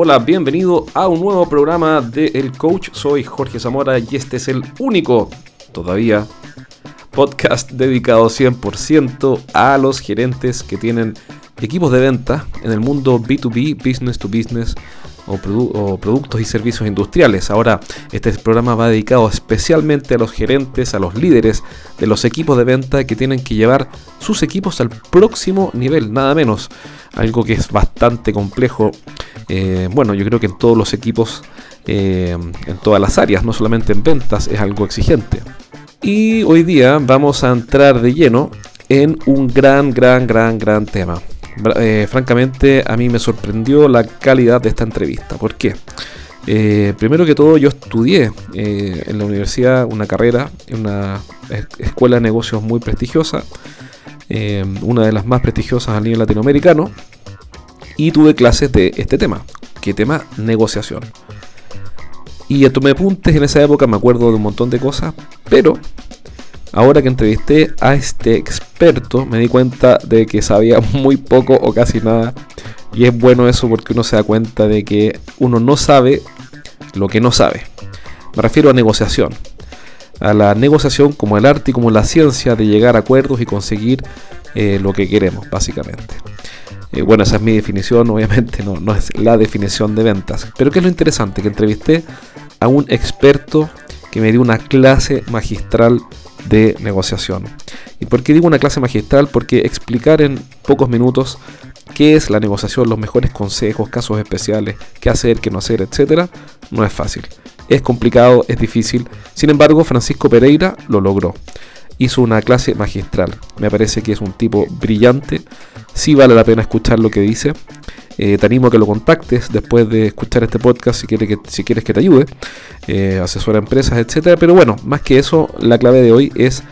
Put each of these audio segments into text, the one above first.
Hola, bienvenido a un nuevo programa de El Coach. Soy Jorge Zamora y este es el único, todavía, podcast dedicado 100% a los gerentes que tienen equipos de venta en el mundo B2B, business to business o, productos y servicios industriales. Ahora, este programa va dedicado especialmente a los gerentes, a los líderes de los equipos de venta que tienen que llevar sus equipos al próximo nivel, nada menos. Algo que es bastante complejo. Eh, bueno, yo creo que en todos los equipos, eh, en todas las áreas, no solamente en ventas, es algo exigente. Y hoy día vamos a entrar de lleno en un gran, gran, gran, gran tema. Eh, francamente a mí me sorprendió la calidad de esta entrevista. ¿Por qué? Eh, primero que todo yo estudié eh, en la universidad una carrera en una escuela de negocios muy prestigiosa, una de las más prestigiosas a nivel latinoamericano, y tuve clases de este tema. ¿Qué tema? Negociación. Y tomé apuntes en esa época, me acuerdo de un montón de cosas, pero Ahora que entrevisté a este experto, me di cuenta de que sabía muy poco o casi nada. Y es bueno eso porque uno se da cuenta de que uno no sabe lo que no sabe. Me refiero a negociación. A la negociación como el arte y como la ciencia de llegar a acuerdos y conseguir eh, lo que queremos, básicamente. Eh, bueno, esa es mi definición, obviamente no, no es la definición de ventas. Pero ¿qué es lo interesante? Que entrevisté a un experto que me dio una clase magistral de negociación. ¿Y por qué digo una clase magistral? Porque explicar en pocos minutos qué es la negociación, los mejores consejos, casos especiales, qué hacer, qué no hacer, etcétera, no es fácil. Es complicado, es difícil. Sin embargo, Francisco Pereira lo logró. Hizo una clase magistral. Me parece que es un tipo brillante. Sí vale la pena escuchar lo que dice. Eh, te animo a que lo contactes después de escuchar este podcast si, quieres que, si quieres que te ayude, eh, asesora empresas, etcétera. Pero bueno, más que eso, la clave de hoy es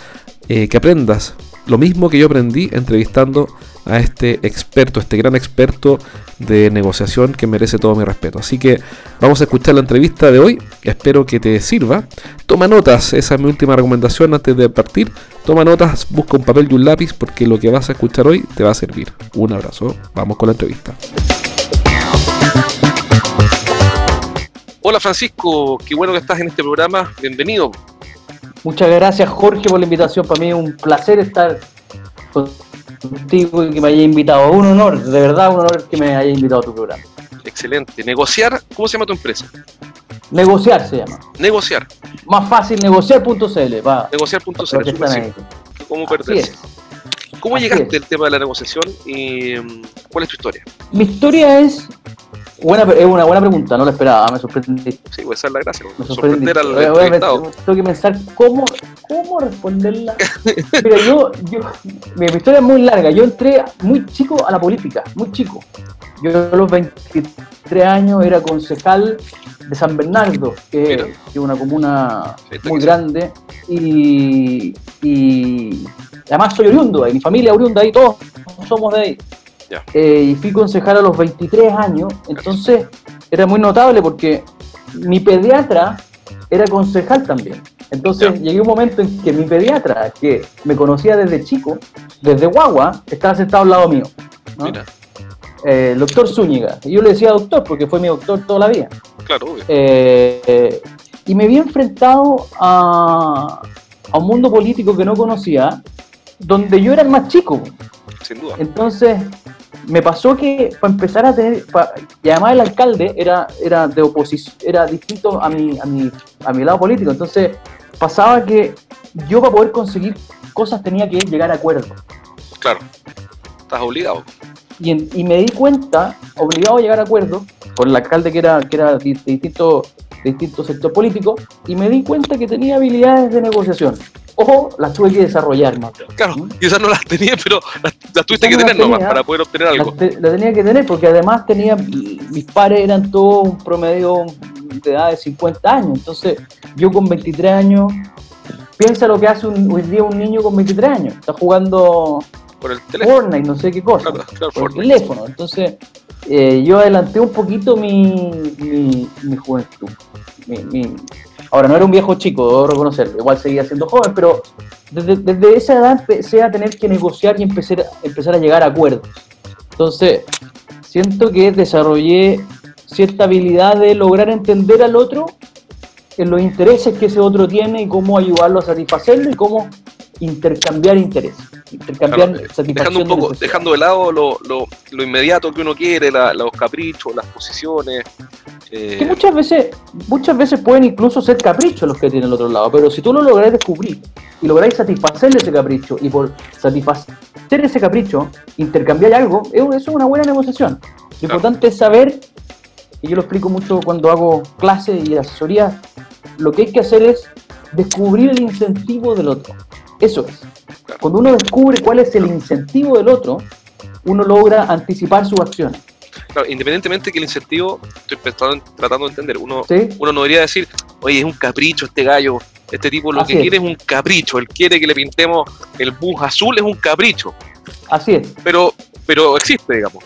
eh, que aprendas lo mismo que yo aprendí entrevistando a este experto, este gran experto de negociación que merece todo mi respeto. Así que vamos a escuchar la entrevista de hoy, espero que te sirva. Toma notas, esa es mi última recomendación antes de partir. Toma notas, busca un papel y un lápiz porque lo que vas a escuchar hoy te va a servir. Un abrazo, vamos con la entrevista. Hola Francisco, qué bueno que estás en este programa, bienvenido. Muchas gracias Jorge por la invitación, para mí es un placer estar contigo y que me haya invitado. Un honor, de verdad, un honor que me haya invitado a tu programa. Excelente. Negociar, ¿cómo se llama tu empresa? Negociar se llama. Negociar. Más fácil, negociar.cl. Negociar.cl, ¿Cómo perderse? ¿Cómo llegaste al tema de la negociación y mm, cuál es tu historia? Mi historia es Buena, es una buena pregunta, no la esperaba, me sorprendí. Sí, pues esa es la gracia, me sorprender al Tengo que pensar cómo, cómo responderla. Mira, yo, yo, mi historia es muy larga. Yo entré muy chico a la política, muy chico. Yo a los 23 años era concejal de San Bernardo, que, es una comuna muy grande. Y, y además soy oriundo, y mi familia oriunda ahí, todos somos de ahí. Eh, y fui concejal a los 23 años, entonces era muy notable porque mi pediatra era concejal también. Entonces llegué un momento en que mi pediatra, que me conocía desde chico, desde guagua, estaba sentado al lado mío. Eh, el doctor Zúñiga. Y yo le decía doctor porque fue mi doctor toda la vida. Claro, eh, y me había enfrentado a, a un mundo político que no conocía, donde yo era el más chico. Sin duda. Entonces, me pasó que para empezar a tener, y además el alcalde era, era de oposición, era distinto a mi, a, mi, a mi lado político, entonces pasaba que yo para poder conseguir cosas tenía que llegar a acuerdos. Claro, estás obligado. Y, y me di cuenta, obligado a llegar a acuerdos, con el alcalde que era, que era de distinto, de distinto sector político, y me di cuenta que tenía habilidades de negociación ojo, las tuve que desarrollar más. Claro, ¿Mm? y esas no las tenía, pero las, tuviste que tener nomás para poder obtener algo. Las, tenía que tener porque además tenía, mis pares eran todos un promedio de edad de 50 años, entonces yo con 23 años, piensa lo que hace un, hoy día un niño con 23 años, está jugando por el teléfono. Fortnite, no sé qué cosa, por el teléfono, entonces eh, yo adelanté un poquito mi, mi, mi juventud, mi, Ahora, no era un viejo chico, debo reconocerlo, igual seguía siendo joven, pero desde, esa edad empecé a tener que negociar y empecé, empezar a llegar a acuerdos. Entonces, siento que desarrollé cierta habilidad de lograr entender al otro en los intereses que ese otro tiene y cómo ayudarlo a satisfacerlo y cómo intercambiar intereses. Intercambiar dejando un poco, dejando de lado lo, lo, lo, inmediato que uno quiere, los caprichos, las posiciones. Que eh, muchas veces, muchas veces pueden incluso ser caprichos los que tienen el otro lado, pero si tú lo logras descubrir y lográis satisfacerle ese capricho y por satisfacer ese capricho, intercambiar algo, eso es una buena negociación. Lo importante es saber, y yo lo explico mucho cuando hago clases y asesoría, lo que hay que hacer es descubrir el incentivo del otro. Eso es. Cuando uno descubre cuál es el incentivo del otro, uno logra anticipar sus acciones. Claro, independientemente que el incentivo, estoy tratando de entender, uno, uno no debería decir, oye, es un capricho este gallo, este tipo lo que quiere es un capricho, él quiere que le pintemos el bus azul, es un capricho. Así es. Pero, pero existe, digamos.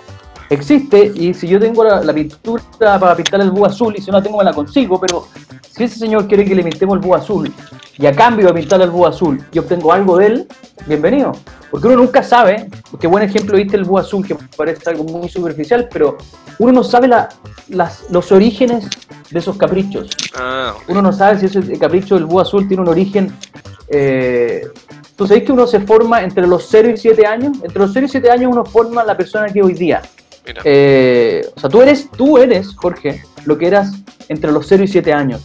Existe, y si yo tengo la, pintura para pintar el bus azul y si no la tengo me la consigo, pero si ese señor quiere que le pintemos el búho azul y a cambio de pintar el búho azul yo obtengo algo de él, bienvenido. Porque uno nunca sabe, qué buen ejemplo viste el búho azul, que parece algo muy superficial, pero uno no sabe las, los orígenes de esos caprichos. Ah, uno no sabe si ese capricho del búho azul tiene un origen... Eh, ¿Tú sabes que uno se forma entre los 0 y 7 años? Entre los 0 y 7 años uno forma la persona que hoy día. Eh, o sea, tú eres, tú eres, Jorge, lo que eras entre los 0 y 7 años.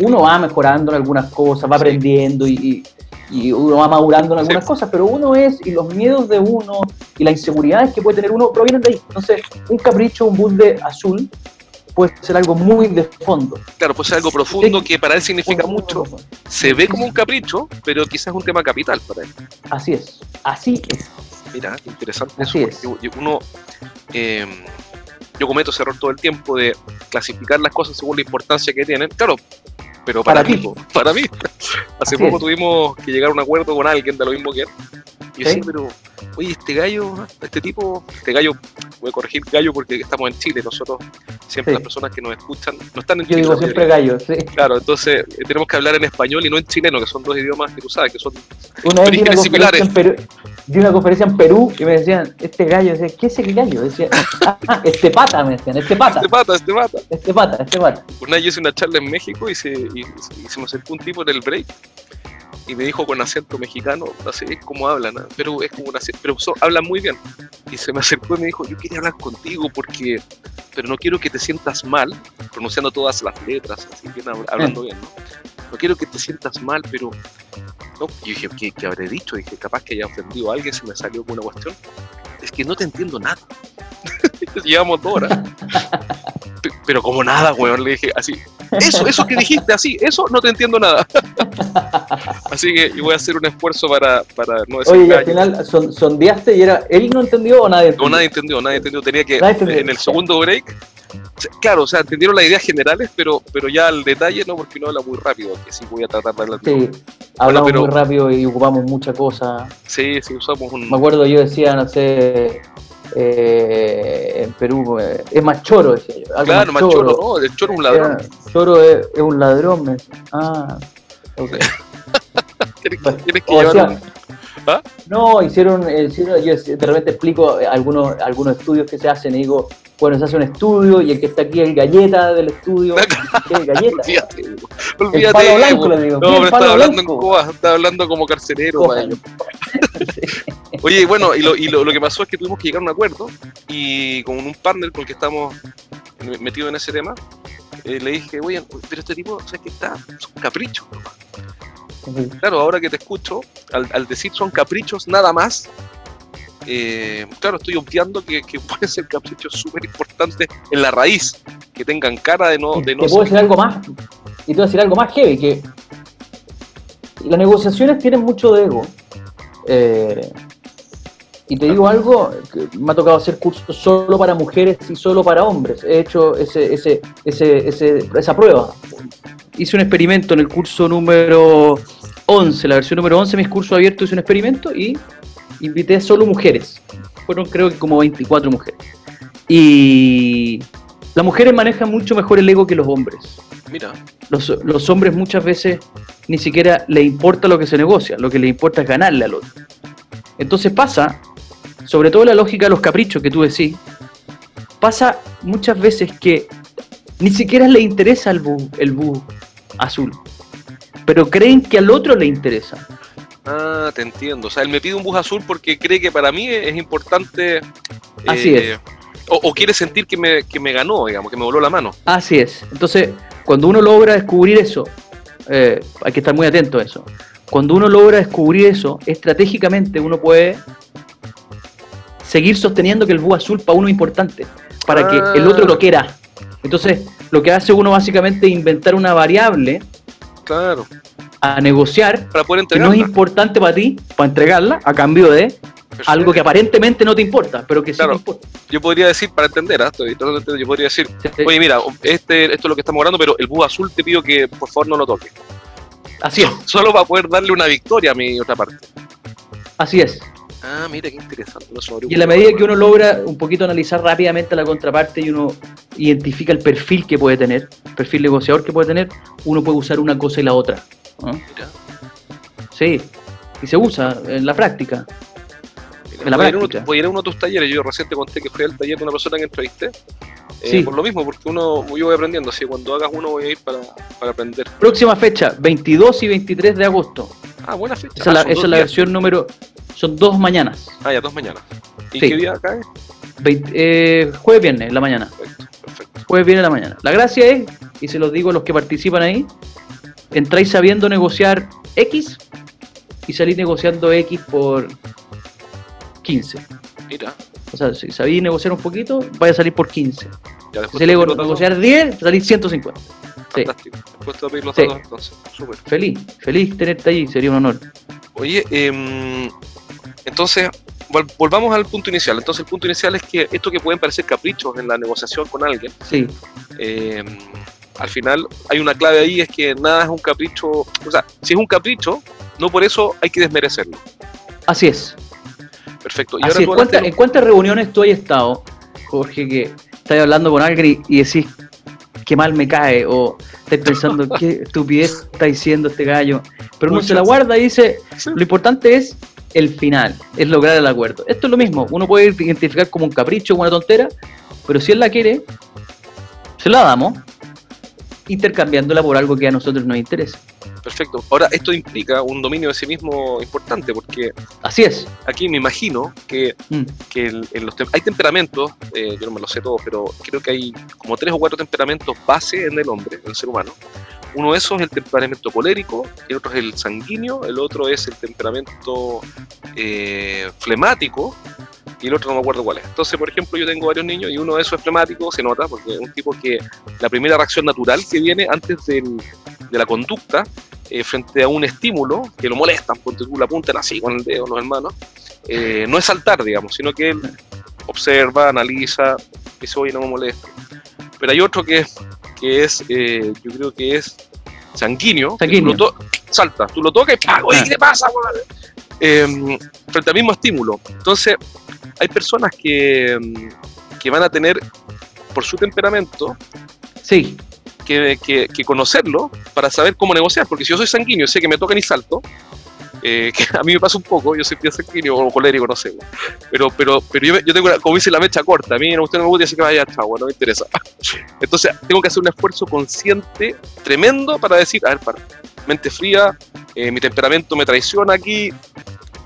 uno va mejorando en algunas cosas, va aprendiendo y, uno va madurando en algunas cosas, pero uno es, y los miedos de uno y las inseguridades que puede tener uno provienen de ahí. Entonces, un capricho, un bus de azul, puede ser algo muy de fondo. Claro, puede ser algo profundo que para él significa mucho. Se ve como un capricho, pero quizás es un tema capital para él. Así es, así es. Mira, interesante Así Es. Uno, eh, yo cometo ese error todo el tiempo de clasificar las cosas según la importancia que tienen. Claro, pero para, mí, para mí. Hace poco tuvimos que llegar a un acuerdo con alguien de lo mismo que él. Y yo ¿Sí? pero, oye, este gallo, este tipo, este gallo, voy a corregir gallo porque estamos en Chile, nosotros, siempre las personas que nos escuchan, no están en yo Chile. Digo siempre gallo, sí. Claro, entonces eh, tenemos que hablar en español y no en chileno, que son dos idiomas que tú sabes, que son una vez similares di una conferencia en Perú y me decían, este gallo, decía, ¿qué es el gallo? Decía, ah, este pata, me decían, este pata. Este pata, este pata. Este pata, este pata. Una vez hice una charla en México y se, y, se me acercó un tipo en el break y me dijo con acento mexicano, no sé cómo hablan, pero es como un acento, pero habla muy bien. Y se me acercó y me dijo, yo quería hablar contigo porque, pero no quiero que te sientas mal, pronunciando todas las letras, así bien, hablando bien, ¿no? No quiero que te sientas mal, pero ¿no? Y dije, ¿qué, ¿qué, habré dicho? Dije, capaz que haya ofendido a alguien, se me salió con una cuestión. Es que no te entiendo nada. Llevamos dos horas. Pero como nada, weón, le dije así. Eso, eso que dijiste así, eso no te entiendo nada. así que voy a hacer un esfuerzo para, para no decir Oye, y al final son, sondeaste y era, ¿él no entendió o nadie entendió? No, nadie entendió, nadie entendió. Tenía que, en el segundo break, claro, o sea, entendieron las ideas generales, pero, pero ya al detalle no, porque no habla muy rápido, que sí voy a tratar de hablar. Sí, hablamos muy rápido y ocupamos mucha cosa. Sí, sí, usamos un... Me acuerdo, yo decía, no sé, eh, en Perú, eh, es más choro, decía yo. Claro, más choro. no, el choro es un ladrón. choro es, un ladrón, me Ah, ok. tienes, que llevar ¿Ah? No, hicieron, hicieron, yo de repente explico algunos, algunos estudios que se hacen y digo, bueno, se hace un estudio y el que está aquí es el galleta del estudio. ¿Qué es galleta? Olvídate, olvídate. El palo blanco, digo. No, pero estaba hablando en Cuba, estaba hablando como carcelero. Oye, bueno, y, lo, y lo, lo, que pasó es que tuvimos que llegar a un acuerdo y con un partner con el que estamos metidos en ese tema, eh, le dije, oye, pero este tipo, ¿sabes qué está? Es un capricho. Claro, ahora que te escucho, al, al decir son caprichos nada más, eh, claro, estoy obviando que, que pueden ser caprichos súper importantes en la raíz, que tengan cara de no... De no te puedo decir algo más, y te voy a decir algo más heavy, que las negociaciones tienen mucho de ego. Eh, y te digo algo, me ha tocado hacer cursos solo para mujeres y solo para hombres. He hecho ese, ese, ese, esa prueba. Hice un experimento en el curso número 11, la versión número 11 de mis cursos abiertos, hice un experimento y invité solo mujeres. Fueron creo que como 24 mujeres. Y las mujeres manejan mucho mejor el ego que los hombres. Mira. Los, los hombres muchas veces ni siquiera les importa lo que se negocia, lo que les importa es ganarle al otro. Entonces pasa, sobre todo la lógica de los caprichos que tú decís, pasa muchas veces que ni siquiera le interesa el bus, el bus azul, pero creen que al otro le interesa. Ah, te entiendo. O sea, él me pide un bus azul porque cree que para mí es importante. Así es. Eh, o, quiere sentir que me, que me ganó, digamos, que me voló la mano. Así es. Entonces, cuando uno logra descubrir eso, eh, hay que estar muy atento a eso. Cuando uno logra descubrir eso, estratégicamente uno puede seguir sosteniendo que el bus azul para uno es importante, para que el otro lo quiera. Entonces, lo que hace uno básicamente es inventar una variable claro. a negociar para poder que no es importante para ti, para entregarla, a cambio de algo que aparentemente no te importa, pero que sí te importa. Yo podría decir, para entender, ¿ah? yo podría decir, oye, mira, este, esto es lo que estamos hablando, pero el bus azul te pido que por favor no lo toques. Así es. Solo para poder darle una victoria a mi otra parte. Así es. Ah, mira qué interesante. y en la medida que uno logra un poquito analizar rápidamente la contraparte y uno identifica el perfil que puede tener, el perfil negociador que puede tener, uno puede usar una cosa y la otra. Mira. Sí, y se usa en la práctica. en la práctica. Voy a ir a uno de tus talleres. Yo recién te conté que fui al taller de una persona que entrevisté. Eh, sí. Por lo mismo, porque uno, yo voy aprendiendo. Así cuando hagas uno voy a ir para, para aprender. Próxima fecha, 22 y 23 de agosto. Ah, buena fecha. Esa, es la, ah, versión número. Son dos mañanas. Ah, ya, dos mañanas. ¿Y qué día cae? eh, jueves viernes, la mañana. Perfecto, perfecto. Jueves viernes, la mañana. La gracia es, y se los digo a los que participan ahí, entráis sabiendo negociar X y salís negociando X por 15. Mira. O sea, si sabéis negociar un poquito, vaya a salir por 15. Ya, si le negociar 10, salís 150. Fantástico. Después te pedir los datos entonces. Súper. Feliz, feliz tenerte ahí, sería un honor. Oye, eh, entonces, volvamos al punto inicial. Entonces, el punto inicial es que esto que pueden parecer caprichos en la negociación con alguien, sí. Eh, al final hay una clave ahí, es que nada es un capricho, o sea, si es un capricho, no por eso hay que desmerecerlo. Así es. Perfecto. ¿Y ahora ¿En cuántas reuniones tú has estado, Jorge, que estás hablando con alguien y, decís, qué mal me cae, o estás pensando, qué estupidez está diciendo este gallo, pero uno se la guarda y dice, lo importante es el final, es lograr el acuerdo. Esto es lo mismo, uno puede identificar como un capricho, como una tontera, pero si él la quiere, se la damos, intercambiándola por algo que a nosotros nos interesa. Perfecto. Ahora, esto implica un dominio de sí mismo importante, porque. Así es. Aquí me imagino que, mm. en los hay temperamentos, eh, yo no me lo sé todo, pero creo que hay como tres o cuatro temperamentos base en el hombre, en el ser humano. Uno de esos es el temperamento colérico, el otro es el sanguíneo, el otro es el temperamento eh, flemático y el otro no me acuerdo cuál es. Entonces, por ejemplo, yo tengo varios niños y uno de esos es flemático, se nota, porque es un tipo que la primera reacción natural que viene antes de la conducta eh, frente a un estímulo que lo molestan, porque tú la apuntan así con el dedo los hermanos, eh, no es saltar, digamos, sino que él observa, analiza, dice, oye, no me molesta. Pero hay otro que, que es, eh, yo creo que es sanguíneo. salta, tú lo tocas y ¡pah! ¿qué te pasa? Eh, frente al mismo estímulo. Entonces, hay personas que, que van a tener, por su temperamento, sí. que, que, que, conocerlo para saber cómo negociar. Porque si yo soy sanguíneo, sé que me tocan y salto, eh, que a mí me pasa un poco, yo soy bien sanguíneo o colérico, no sé. Pero, pero, pero yo, yo tengo, como dice, la mecha corta. A mí usted no me gusta, así que vaya, chavo, no me interesa. Entonces, tengo que hacer un esfuerzo consciente, tremendo, para decir, a ver, para, mente fría, eh, mi temperamento me traiciona aquí.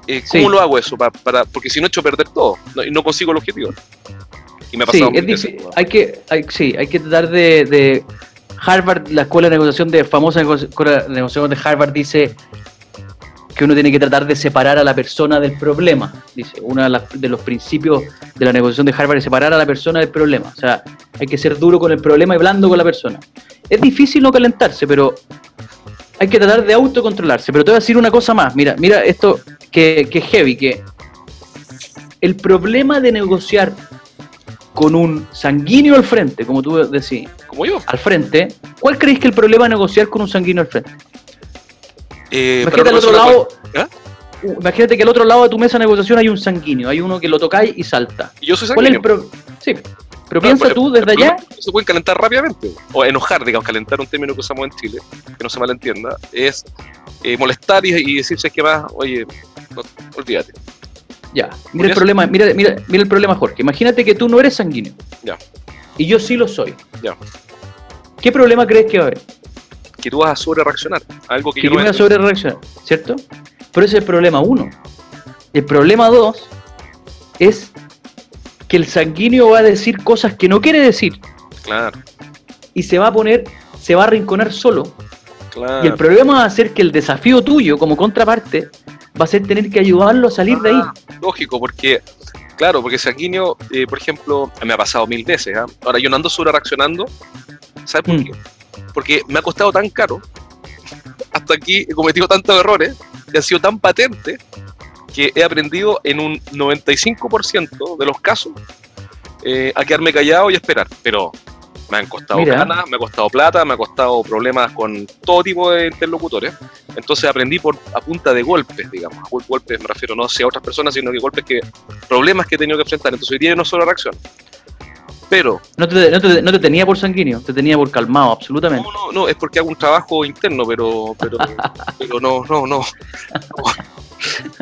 Eh, ¿Cómo lo hago eso? Para, porque si no, he hecho perder todo y no consigo el objetivo. Y me ha pasado sí, es. Hay que, hay, sí, hay que tratar de, de Harvard, la escuela de negociación de famosa escuela de negociación de Harvard dice que uno tiene que tratar de separar a la persona del problema. Dice, uno de, los principios de la negociación de Harvard es separar a la persona del problema. O sea, hay que ser duro con el problema y blando con la persona. Es difícil no calentarse, pero hay que tratar de autocontrolarse. Pero te voy a decir una cosa más. Mira, mira esto que, que es heavy, que el problema de negociar con un sanguíneo al frente, como tú decís, como yo, al frente, ¿cuál crees que el problema de negociar con un sanguíneo al frente? Eh, imagínate, al otro lado, ¿eh? imagínate que al otro lado de tu mesa de negociación hay un sanguíneo, hay uno que lo tocáis y salta. Y yo soy sanguíneo. sí, pero piensa tú desde allá. Se puede calentar rápidamente, o enojar, digamos, calentar un término que usamos en Chile, que no se malentienda, es eh, molestar y, decirse que más, oye, olvídate. Ya, mira el, problema, mira, mira, mira el problema, Jorge. Imagínate que tú no eres sanguíneo. Ya. Y yo sí lo soy. Ya. ¿Qué problema crees que va a haber? Que tú vas a sobre reaccionar. Algo que, que yo, yo me voy a sobre reaccionar, ¿cierto? Pero ese es el problema uno. El problema dos es que el sanguíneo va a decir cosas que no quiere decir. Claro. Y se va a poner, se va a arrinconar solo. Claro. Y el problema va a ser que el desafío tuyo como contraparte va a ser tener que ayudarlo a salir de ahí. Ah, Lógico, porque, claro, porque sanguíneo, eh, por ejemplo, me ha pasado mil veces. ¿ah? Ahora yo no ando sobre reaccionando. ¿Sabes por Mm. qué? Porque me ha costado tan caro. Hasta aquí he cometido tantos errores y han sido tan patentes que he aprendido en un 95% de los casos eh, a quedarme callado y esperar. Pero me han costado ganas, me ha costado plata, me ha costado problemas con todo tipo de interlocutores. Entonces aprendí por a punta de golpes, digamos. A gol- golpes me refiero no hacia otras personas, sino que golpes que, problemas que he tenido que enfrentar. Entonces hoy día no solo reacción. Pero, No te, no, te, no te tenía por sanguíneo, te tenía por calmado, absolutamente. no, no, no, es porque hago un trabajo interno, pero, pero, pero no, no, no.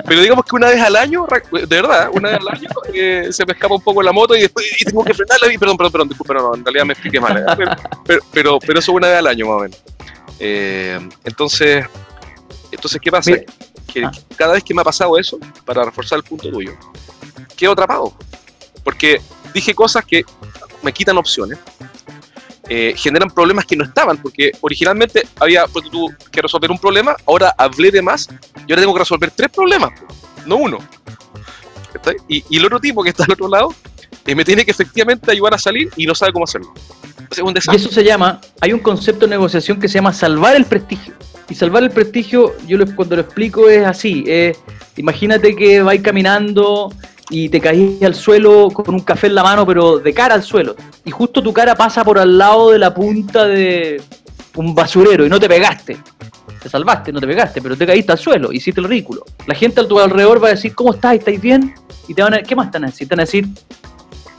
Pero digamos que una vez al año, de verdad, una vez al año eh, se me escapa un poco la moto y después y tengo que frenarla y perdón, perdón, perdón, disculpa, no, no, en realidad me expliqué mal. eh, Pero, pero, pero, pero eso una vez al año más o menos. Eh, entonces, entonces, ¿qué pasa? Mira. Que Ah. cada vez que me ha pasado eso, para reforzar el punto tuyo, quedo atrapado. Porque dije cosas que me quitan opciones, eh, generan problemas que no estaban, porque originalmente había pues, tú que resolver un problema, ahora hablé de más y ahora tengo que resolver tres problemas, no uno. Y, y el otro tipo que está al otro lado eh, me tiene que efectivamente ayudar a salir y no sabe cómo hacerlo. Es un Y eso se llama, hay un concepto de negociación que se llama salvar el prestigio. Y salvar el prestigio, yo lo- cuando lo explico es así, imagínate que vais caminando y te caís al suelo con un café en la mano, pero de cara al suelo. Y justo tu cara pasa por al lado de la punta de un basurero y no te pegaste. Te salvaste, no te pegaste, pero te caíste al suelo, hiciste el ridículo. La gente a tu alrededor va a decir, ¿cómo estás? ¿Estáis bien? Y te van a ¿qué más van a decir? Te van a decir,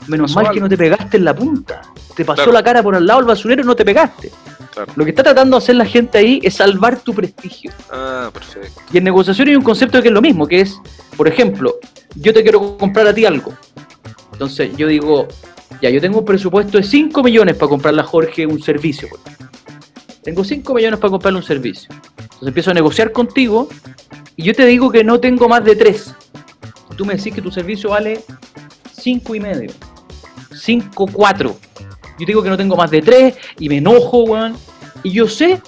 menos mal que algo. no te pegaste en la punta. Te pasó Claro. la cara por al lado del basurero y no te pegaste. Claro. Lo que está tratando de hacer la gente ahí es salvar tu prestigio. Ah, perfecto. Y en negociación hay un concepto que es lo mismo, que es, por ejemplo, yo te quiero comprar a ti algo. Entonces yo digo, ya, yo tengo un presupuesto de 5 millones para comprarle a Jorge un servicio. Tengo 5 millones para comprarle un servicio. Entonces empiezo a negociar contigo y yo te digo que no tengo más de 3. Tú me decís que tu servicio vale 5 y medio. 5, 4. Yo digo que no tengo más de 3 y me enojo, weón. Y yo sé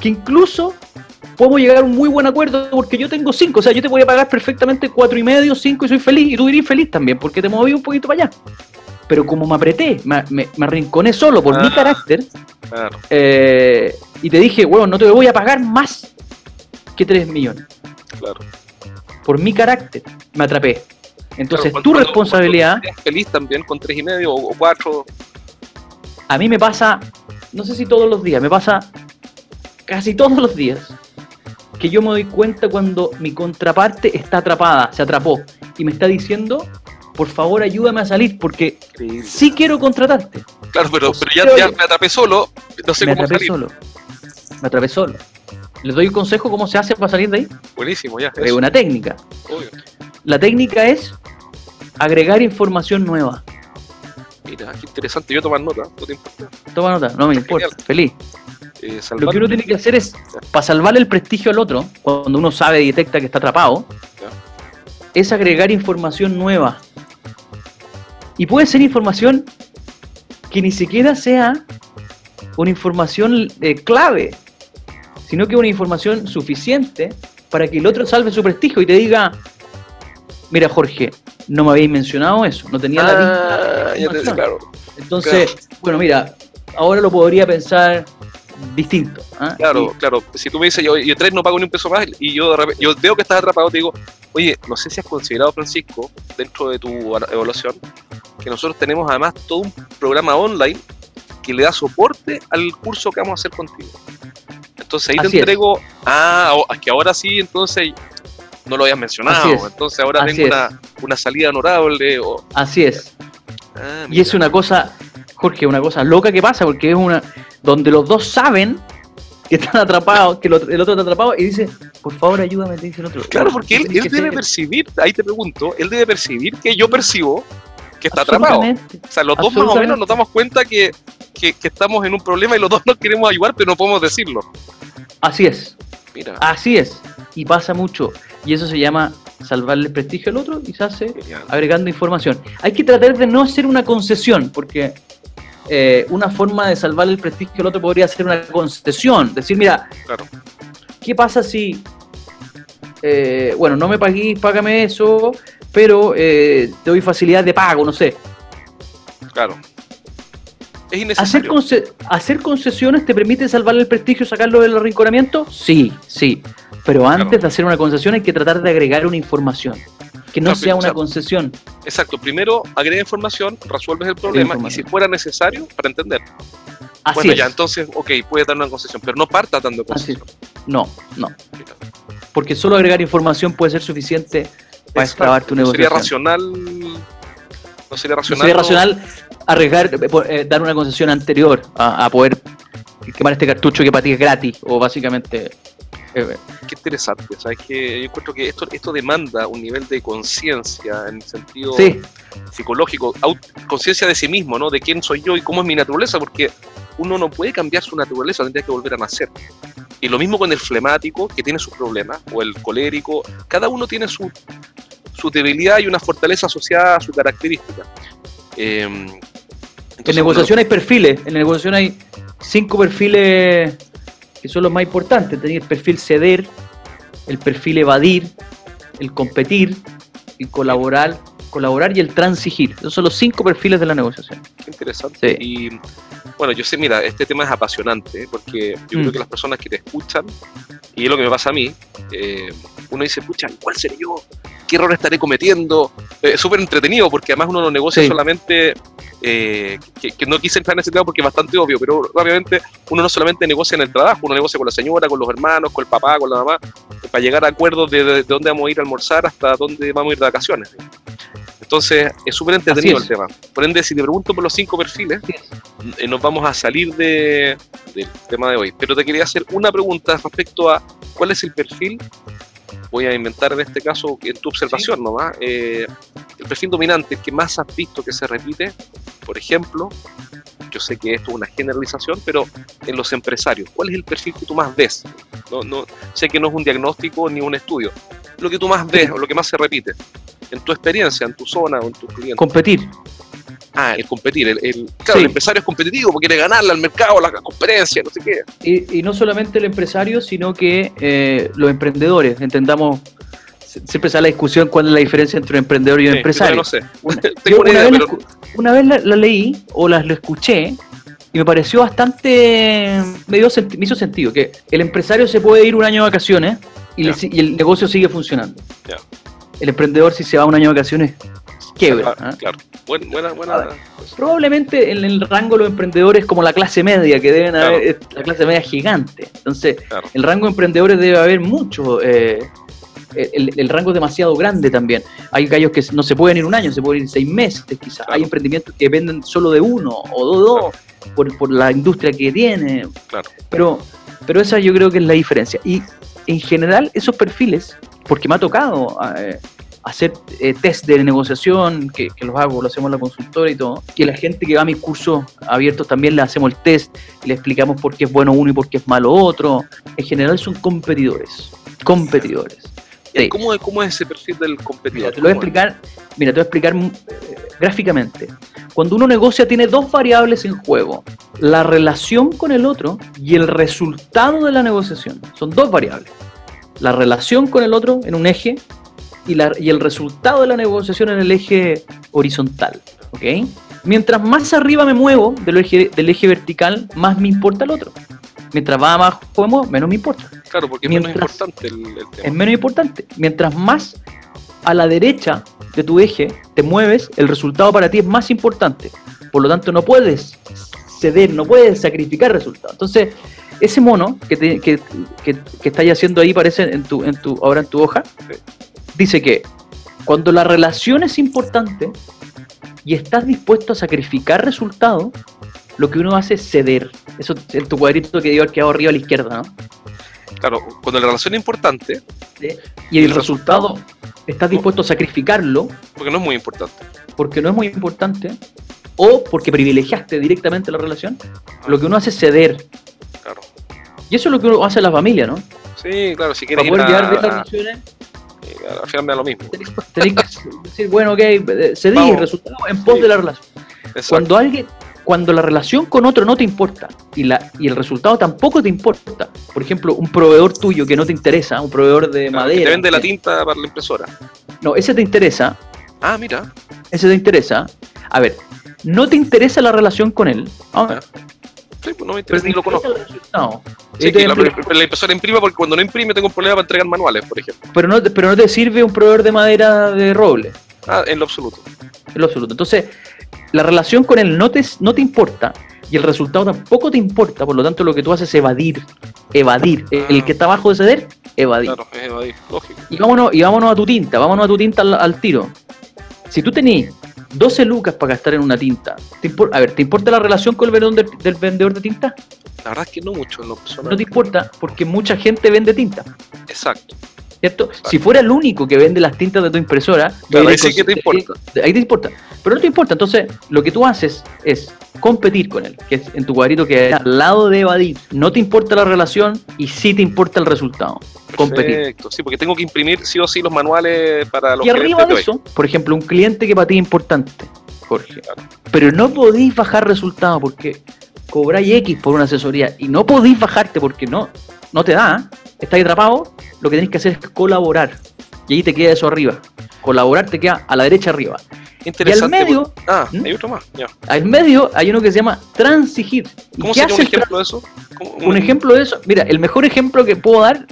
que incluso podemos llegar a un muy buen acuerdo porque yo tengo 5. O sea, yo te voy a pagar perfectamente 4 y medio, 5 y soy feliz. Y tú irías feliz también porque te moví un poquito para allá. Pero como me apreté, me, me, me arrinconé solo por mi Ah. carácter, Claro, eh, y te dije, weón, no te voy a pagar más que 3 millones. claro. Por mi carácter, me atrapé. Entonces, Claro, tu responsabilidad, feliz también con tres y medio o, cuatro. a mí me pasa, no sé si todos los días, me pasa casi todos los días, que yo me doy cuenta cuando mi contraparte está atrapada, se atrapó, y me está diciendo, por favor ayúdame a salir, porque Increíble. sí quiero contratarte. Claro, pero, pero ya, me atrapé solo, no sé me cómo atrapé salir. solo. Me atrapé solo. ¿Les doy un consejo cómo se hace para salir de ahí? Buenísimo, ya. Es una técnica. obvio. La técnica es agregar información nueva. Mira, qué interesante. Yo tomar nota, no te importa. Toma nota, no me importa, Genial. feliz. Eh, Lo salvar- que uno tiene que hacer es, para salvarle el prestigio al otro, cuando uno sabe y detecta que está atrapado, Ya. es agregar información nueva. Y puede ser información que ni siquiera sea una información eh, clave, sino que una información suficiente para que el otro salve su prestigio y te diga, mira Jorge, no me habéis mencionado eso, no tenía la Ah, misma ya te, información". claro. Entonces, bueno, mira, ahora lo podría pensar distinto. ¿ah? Claro, claro. Si tú me dices, yo, yo tres no pago ni un peso más y yo, yo veo que estás atrapado, te digo, oye, no sé si has considerado, Francisco, dentro de tu evaluación, que nosotros tenemos además todo un programa online que le da soporte al curso que vamos a hacer contigo. Entonces ahí Así te es. entrego, ah, es que ahora sí, entonces no lo habías mencionado, entonces ahora Así tengo es. una, una salida honorable. O, así es. ah, Y es una cosa, Jorge, una cosa loca que pasa, porque es una donde los dos saben que están atrapados, que el otro, está atrapado y dice, por favor ayúdame, te dice el otro. Claro, porque él, él debe percibir, ahí te pregunto, él debe percibir que yo percibo que está atrapado. O sea, los dos más o menos nos damos cuenta que, que, estamos en un problema y los dos nos queremos ayudar, pero no podemos decirlo. Así es. Mira. Así es. Y pasa mucho. Y eso se llama salvarle el prestigio al otro y se hace agregando información. Hay que tratar de no hacer una concesión, porque eh, una forma de salvarle el prestigio al otro podría ser una concesión. Decir, mira, ¿qué pasa si, eh, bueno, no me paguís, págame eso, pero eh, te doy facilidad de pago, no sé. Claro. Es innecesario. ¿Hacer, concesiones te permite salvarle el prestigio, sacarlo del arrinconamiento? Sí, sí. Pero antes de hacer una concesión hay que tratar de agregar una información que no, sea una concesión. Exacto, primero agrega información, resuelves el problema y si fuera necesario, para entender. Así bueno, ya, entonces, ok, puede dar una concesión, pero no parta dando concesión. No, no. Porque solo agregar información puede ser suficiente para extrabar tu negocio. Sería racional. No sería racional. sería racional arriesgar, eh, eh, dar una concesión anterior a, a poder quemar este cartucho que para ti es gratis o básicamente Qué interesante, ¿sabes? Que yo encuentro que esto, esto demanda un nivel de conciencia en el sentido psicológico, conciencia de sí mismo, ¿no? De quién soy yo y cómo es mi naturaleza, porque uno no puede cambiar su naturaleza, tendría que volver a nacer. Y lo mismo con el flemático, que tiene sus problemas, o el colérico, cada uno tiene su, su debilidad y una fortaleza asociada a su característica. Em, en negociación hay perfiles, en negociación hay cinco perfiles que son los más importantes. Tener el perfil ceder, el perfil evadir, el competir, el colaborar, colaborar y el transigir. Esos son los cinco perfiles de la negociación. Qué interesante. Y bueno, yo sé, mira, este tema es apasionante ¿eh? porque yo creo mm. que las personas que te escuchan, y es lo que me pasa a mí, eh, uno dice, pucha, ¿cuál seré yo? ¿Qué error estaré cometiendo? Eh, es súper entretenido porque además uno no negocia solamente eh, que, no quise entrar en ese tema porque es bastante obvio, pero obviamente uno no solamente negocia en el trabajo, uno negocia con la señora, con los hermanos, con el papá, con la mamá, para llegar a acuerdos de, dónde vamos a ir a almorzar hasta dónde vamos a ir de vacaciones. Entonces, es súper entretenido el tema. Por ende, si te pregunto por los cinco perfiles, eh, nos vamos a salir de, del tema de hoy. Pero te quería hacer una pregunta respecto a cuál es el perfil voy a inventar en este caso en tu observación nomás, eh, el perfil dominante que más has visto que se repite, por ejemplo, yo sé que esto es una generalización, pero en los empresarios, ¿cuál es el perfil que tú más ves? No, no, sé que no es un diagnóstico ni un estudio, lo que tú más ves o lo que más se repite, en tu experiencia, en tu zona o en tus clientes. Competir. Ah, el competir. El, claro, el empresario es competitivo porque quiere ganarle al mercado, la conferencia, no sé qué. Y, no solamente el empresario, sino que eh, los emprendedores. Entendamos, siempre sale la discusión cuál es la diferencia entre un emprendedor y un empresario. No sé. Una, vez, la, leí o la, lo escuché y me pareció bastante. Me, dio, me hizo sentido que el empresario se puede ir un año de vacaciones y, el negocio sigue funcionando. El emprendedor, si se va un año de vacaciones, quiebra. ¿ah? Claro, Buena, buena, Probablemente en el rango de los emprendedores como la clase media, que deben haber, la clase media gigante. Entonces, el rango de emprendedores debe haber mucho. Eh, el, rango es demasiado grande también. Hay gallos que no se pueden ir un año, se pueden ir seis meses quizás. Hay emprendimientos que venden solo de uno o dos, por, por, la industria que tiene. Claro. Pero, pero esa yo creo que es la diferencia. Y en general esos perfiles, porque me ha tocado eh, hacer eh, test de negociación, que, los hago, lo hacemos en la consultora y todo, que la gente que va a mis cursos abiertos también le hacemos el test le explicamos por qué es bueno uno y por qué es malo otro. En general son competidores, competidores. ¿Cómo, ¿Cómo, es ese perfil del competidor? te lo voy a explicar, mira, te voy a explicar eh, gráficamente. Cuando uno negocia tiene dos variables en juego, la relación con el otro y el resultado de la negociación. Son dos variables. La relación con el otro en un eje y, el resultado de la negociación en el eje horizontal. ¿ok? Mientras más arriba me muevo del eje, del eje vertical, más me importa el otro. Mientras más muevo, menos me importa. Claro, porque es menos importante el, tema. Es menos importante. Mientras más a la derecha de tu eje te mueves, el resultado para ti es más importante. Por lo tanto, no puedes ceder, no puedes sacrificar resultados. Entonces, ese mono que, te, que, que, haciendo ahí, parece en tu, en tu, ahora en tu hoja, dice que cuando la relación es importante y estás dispuesto a sacrificar resultados, lo que uno hace es ceder. Eso es tu cuadrito que dio quedado arriba a la izquierda, ¿no? Claro, cuando la relación es importante. Y el, resultado, estás dispuesto a sacrificarlo. Porque no es muy importante. Porque no es muy importante. O porque privilegiaste directamente la relación. Lo que uno hace es ceder. Claro. Y eso es lo que uno hace en la familia, ¿no? Sí, claro, si quieres. Para poder llevar bien las relaciones. Al final me da lo mismo. Tenés que decir, bueno, ok, cedí el resultado en pos de la relación. Cuando alguien, cuando la relación con otro no te importa y, la, y el resultado tampoco te importa, por ejemplo, un proveedor tuyo que no te interesa, un proveedor de madera. Que te vende la tinta para la impresora. No, ese te interesa. Ah, mira. Ese te interesa. A ver, no te interesa la relación con él. Ah, sí, pues no me interesa ni lo conozco. No. Sí, la, la, impresora imprime porque cuando no imprime tengo un problema para entregar manuales, por ejemplo. Pero no, pero no te sirve un proveedor de madera de roble. Ah, en lo absoluto. En lo absoluto. Entonces, la relación con él no te, no te importa y el resultado tampoco te importa, por lo tanto lo que tú haces es evadir, evadir. El que está abajo de ceder, evadir. Claro, es evadir, lógico. Y vámonos, y vámonos a tu tinta, vámonos a tu tinta al, tiro. Si tú tenés 12 lucas para gastar en una tinta, a ver, ¿te importa la relación con el vendedor del, vendedor de tinta? La verdad es que no mucho personal. No te importa porque mucha gente vende tinta. Exacto. ¿Cierto? Si fuera el único que vende las tintas de tu impresora, ahí sí que te importa. Ahí te importa. Pero no te importa. Entonces, lo que tú haces es competir con él, que es en tu cuadrito que al lado de evadir. No te importa la relación y sí te importa el resultado. Competir. Sí, porque tengo que imprimir sí o sí los manuales para los Y arriba de eso, por ejemplo, un cliente que para ti es importante, Jorge. Pero no podéis bajar resultado porque cobráis X por una asesoría y no podéis bajarte porque no, no te da, estáis atrapado, lo que tenéis que hacer es colaborar. Y ahí te queda eso arriba. Colaborar te queda a la derecha arriba. Y al medio. Ah, hay otro más. Al medio hay uno que se llama transigir. ¿Cómo se llama un ejemplo de eso? Un ejemplo de eso. Mira, el mejor ejemplo que puedo dar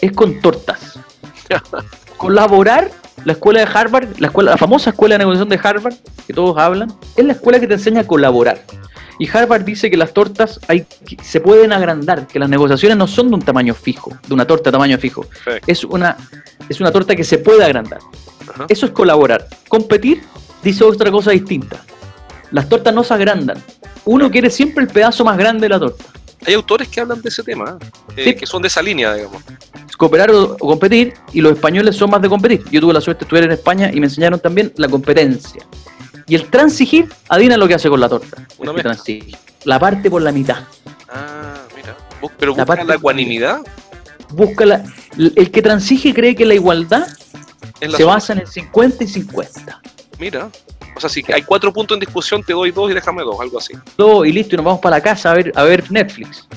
es con tortas. Colaborar, la escuela de Harvard, la, escuela, la famosa escuela de negociación de Harvard, que todos hablan, es la escuela que te enseña a colaborar. Y Harvard dice que las tortas hay, se pueden agrandar, que las negociaciones no son de un tamaño fijo, de una torta de tamaño fijo. Es, una, es una torta que se puede agrandar. Eso es colaborar. Competir dice otra cosa distinta. Las tortas no se agrandan. Uno quiere siempre el pedazo más grande de la torta. Hay autores que hablan de ese tema, eh, que son de esa línea, digamos. Cooperar o, competir, y los españoles son más de competir. Yo tuve la suerte de estudiar en España y me enseñaron también la competencia. Y el transigir, adivina lo que hace con la torta. Una La parte por la mitad. Ah, mira. Pero busca la, ecuanimidad. Busca la, el que transige cree que la igualdad se basa en el 50 y 50. Mira. O sea, si hay cuatro puntos en discusión, te doy dos y déjame dos, algo así. Dos y listo, y nos vamos para la casa a ver, a ver Netflix.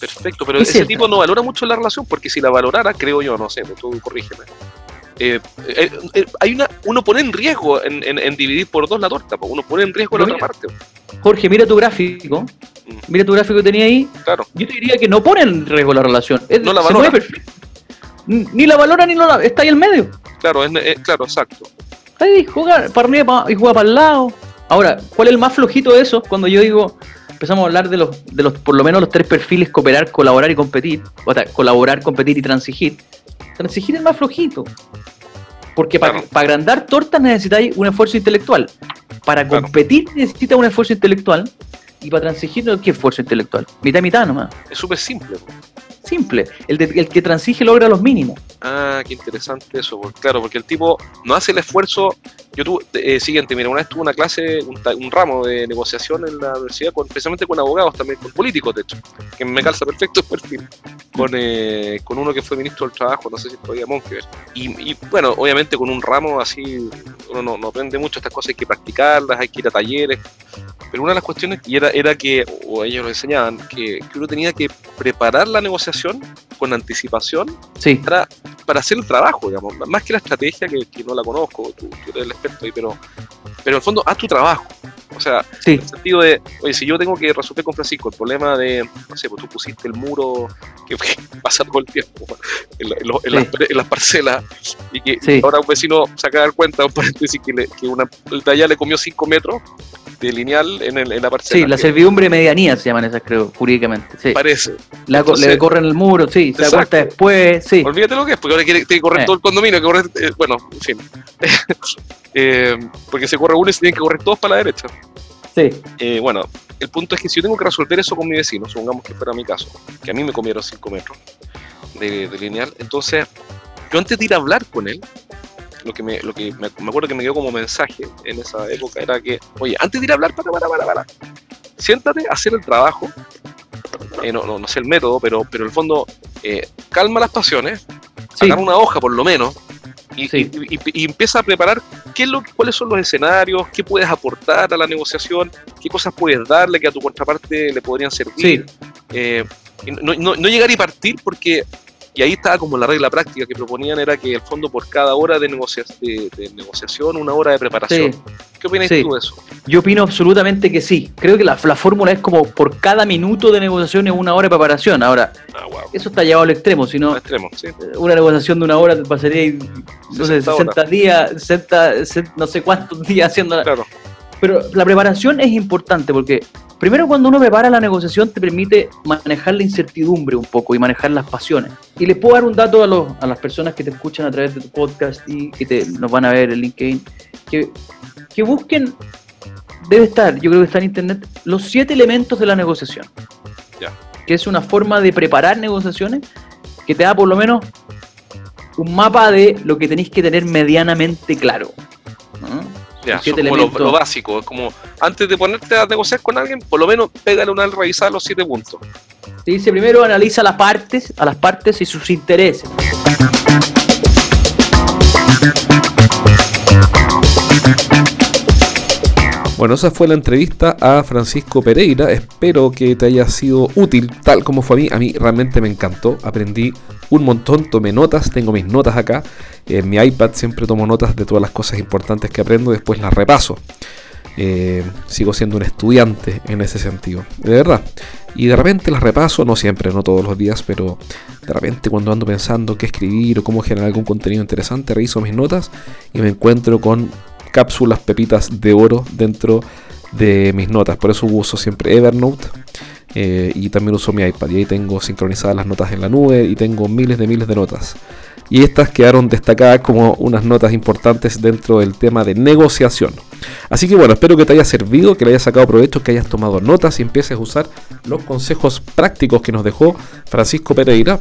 Perfecto, pero ese tipo no valora mucho la relación, porque si la valorara, creo yo, no sé, tú corrígeme eh, eh, eh, hay una, uno pone en riesgo en, dividir por dos la torta, uno pone en riesgo la otra parte. Jorge, mira tu gráfico, mm. mira tu gráfico que tenía ahí. Claro. Yo te diría que no pone en riesgo la relación. no la valora. Ni la valora ni la. Está ahí en medio. Claro, es, claro, exacto. Está ahí, juega para arriba y juega para el lado. Ahora, ¿cuál es el más flojito de eso? Cuando yo digo, empezamos a hablar de los, de los, por lo menos los tres perfiles, cooperar, colaborar y competir. O sea, colaborar, competir y transigir. Transigir es más flojito. Porque para, agrandar tortas necesitáis un esfuerzo intelectual. Para competir necesitas un esfuerzo intelectual. Y para transigir, ¿qué esfuerzo intelectual? Mitad mitad nomás. Es súper simple. Simple. El, el que transige logra los mínimos. Ah, qué interesante eso. Claro, porque el tipo no hace el esfuerzo. Yo tuve, eh, siguiente, mira, una vez tuve una clase, un, ramo de negociación en la universidad, con, especialmente con abogados, también con políticos, de hecho, que me calza perfecto el perfil. Con, eh, con uno que fue ministro del Trabajo, no sé si todavía Monkever. Y, y bueno, obviamente con un ramo así, uno no, no aprende mucho estas cosas, hay que practicarlas, hay que ir a talleres. Pero una de las cuestiones era, era que, o ellos lo enseñaban, que, uno tenía que preparar la negociación con anticipación para, para hacer el trabajo, digamos. Más que la estrategia, que, no la conozco, tú, eres el experto ahí, pero, pero en el fondo haz tu trabajo. O sea, en el sentido de, oye, si yo tengo que resolver con Francisco el problema de, no sé, pues tú pusiste el muro que, pasa todo el tiempo en, las, parcelas y que ahora un vecino se acaba de dar cuenta, un paréntesis, que, que una, el taller le comió 5 metros de lineal en, el, en la parcela. Sí, la servidumbre medianía se llaman esas, creo, jurídicamente. Sí. Parece. La, le corren el muro, sí, se da cuenta después, sí. Olvídate lo que es, porque ahora tiene que correr eh. todo el condominio, que correr, eh, bueno, en fin. eh, porque se corre uno y se tienen que correr todos para la derecha. Sí. Eh, bueno, el punto es que si yo tengo que resolver eso con mi vecino, supongamos que fuera mi caso, que a mí me comieron 5 metros de, lineal, entonces yo antes de ir a hablar con él, lo que, me, lo que me, acuerdo que me dio como mensaje en esa época era que, oye, antes de ir a hablar, para, para, para, para, siéntate a hacer el trabajo, eh, no, no, sé el método, pero, pero en el fondo, eh, calma las pasiones, sí. una hoja por lo menos, y, empieza a preparar qué lo, cuáles son los escenarios, qué puedes aportar a la negociación, qué cosas puedes darle que a tu contraparte le podrían servir. Eh, no, no, no, llegar y partir porque y ahí estaba como la regla práctica que proponían era que el fondo por cada hora de, de, negociación, una hora de preparación. ¿Qué opinas tú de eso? Yo opino absolutamente que sí. Creo que la, fórmula es como por cada minuto de negociación es una hora de preparación. Ahora, ah, eso está llevado al extremo. Si no, extremo, sí. una negociación de una hora pasaría, no sé, 60 días, 60, no sé cuántos días haciendo. Claro. Pero la preparación es importante porque primero cuando uno prepara la negociación te permite manejar la incertidumbre un poco y manejar las pasiones. Y les puedo dar un dato a, los, a las personas que te escuchan a través de tu podcast y que te, nos van a ver en LinkedIn, que, que busquen, debe estar, yo creo que está en internet, los siete elementos de la negociación. Que es una forma de preparar negociaciones que te da por lo menos un mapa de lo que tenéis que tener medianamente claro. Ya, como lo, básico. Es como antes de ponerte a negociar con alguien, por lo menos pégale una revisada los siete puntos. dice primero analiza las partes, a las partes y sus intereses. Bueno, esa fue la entrevista a Francisco Pereira. Espero que te haya sido útil, tal como fue a mí. A mí realmente me encantó. Aprendí un montón, tomé notas, tengo mis notas acá. En mi iPad siempre tomo notas de todas las cosas importantes que aprendo, después las repaso. Eh, sigo siendo un estudiante en ese sentido, de verdad. Y de repente las repaso, no siempre, no todos los días, pero de repente cuando ando pensando qué escribir o cómo generar algún contenido interesante, reviso mis notas y me encuentro con cápsulas pepitas de oro dentro de mis notas. Por eso uso siempre Evernote. Eh, y también uso mi iPad y ahí tengo sincronizadas las notas en la nube y tengo miles de miles de notas. Y estas quedaron destacadas como unas notas importantes dentro del tema de negociación. Así que bueno, espero que te haya servido, que le hayas sacado provecho, que hayas tomado notas y empieces a usar los consejos prácticos que nos dejó Francisco Pereira.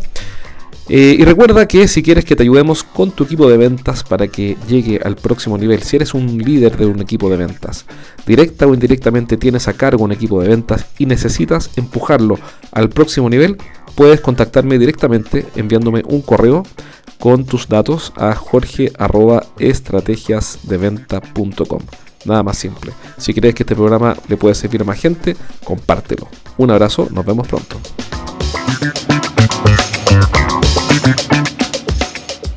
Eh, y recuerda que si quieres que te ayudemos con tu equipo de ventas para que llegue al próximo nivel, si eres un líder de un equipo de ventas, directa o indirectamente tienes a cargo un equipo de ventas y necesitas empujarlo al próximo nivel, puedes contactarme directamente enviándome un correo con tus datos a jorge.estrategiasdeventa.com. Nada más simple. Si crees que este programa le puede servir a más gente, compártelo. Un abrazo, nos vemos pronto. Thank you.